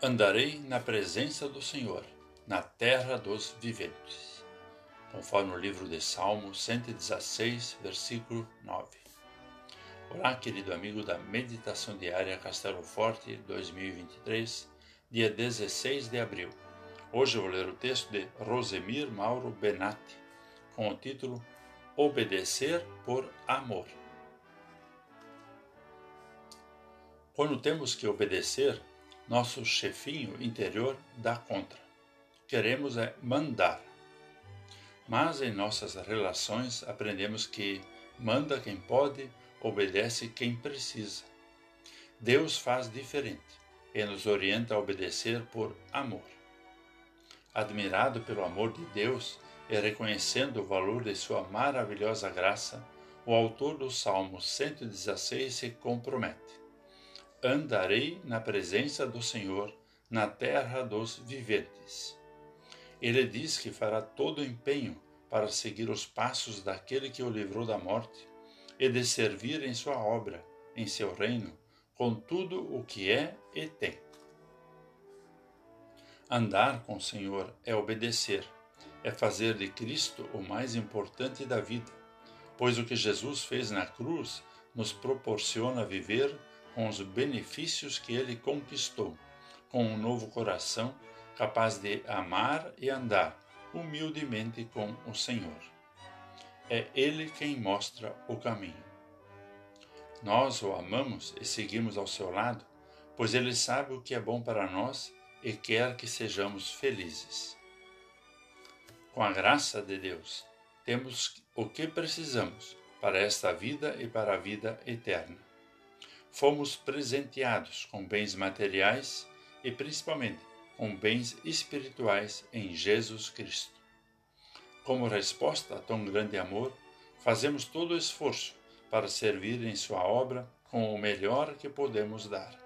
Andarei na presença do Senhor, na terra dos viventes. Conforme o livro de Salmos 116, versículo 9. Olá, querido amigo da Meditação Diária Castelo Forte 2023, dia 16 de abril. Hoje vou ler o texto de Rosemir Mauro Benatti, com o título Obedecer por Amor. Quando temos que obedecer, nosso chefinho interior dá contra. Queremos é mandar. Mas em nossas relações aprendemos que manda quem pode, obedece quem precisa. Deus faz diferente e nos orienta a obedecer por amor. Admirado pelo amor de Deus e reconhecendo o valor de sua maravilhosa graça, o autor do Salmo 116 se compromete andarei na presença do Senhor na terra dos viventes. Ele diz que fará todo o empenho para seguir os passos daquele que o livrou da morte e de servir em sua obra, em seu reino, com tudo o que é e tem. Andar com o Senhor é obedecer, é fazer de Cristo o mais importante da vida, pois o que Jesus fez na cruz nos proporciona viver com os benefícios que ele conquistou, com um novo coração capaz de amar e andar humildemente com o Senhor. É Ele quem mostra o caminho. Nós o amamos e seguimos ao seu lado, pois Ele sabe o que é bom para nós e quer que sejamos felizes. Com a graça de Deus, temos o que precisamos para esta vida e para a vida eterna fomos presenteados com bens materiais e principalmente com bens espirituais em Jesus Cristo. Como resposta a tão grande amor, fazemos todo o esforço para servir em Sua obra com o melhor que podemos dar.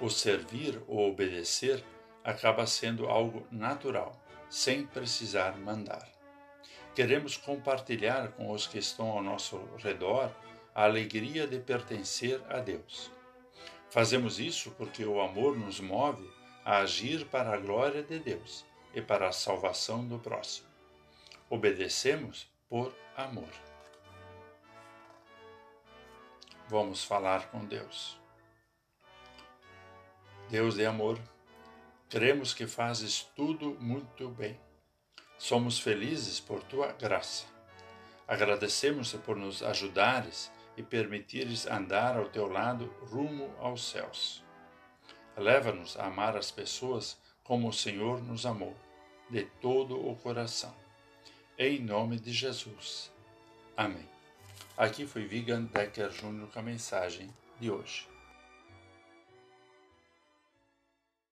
O servir ou obedecer acaba sendo algo natural, sem precisar mandar. Queremos compartilhar com os que estão ao nosso redor a alegria de pertencer a Deus. Fazemos isso porque o amor nos move a agir para a glória de Deus e para a salvação do próximo. Obedecemos por amor. Vamos falar com Deus. Deus é amor. Cremos que fazes tudo muito bem. Somos felizes por tua graça. Agradecemos-te por nos ajudares e permitires andar ao teu lado rumo aos céus. Leva-nos a amar as pessoas como o Senhor nos amou, de todo o coração. Em nome de Jesus. Amém. Aqui foi Vigan Decker Jr. com a mensagem de hoje.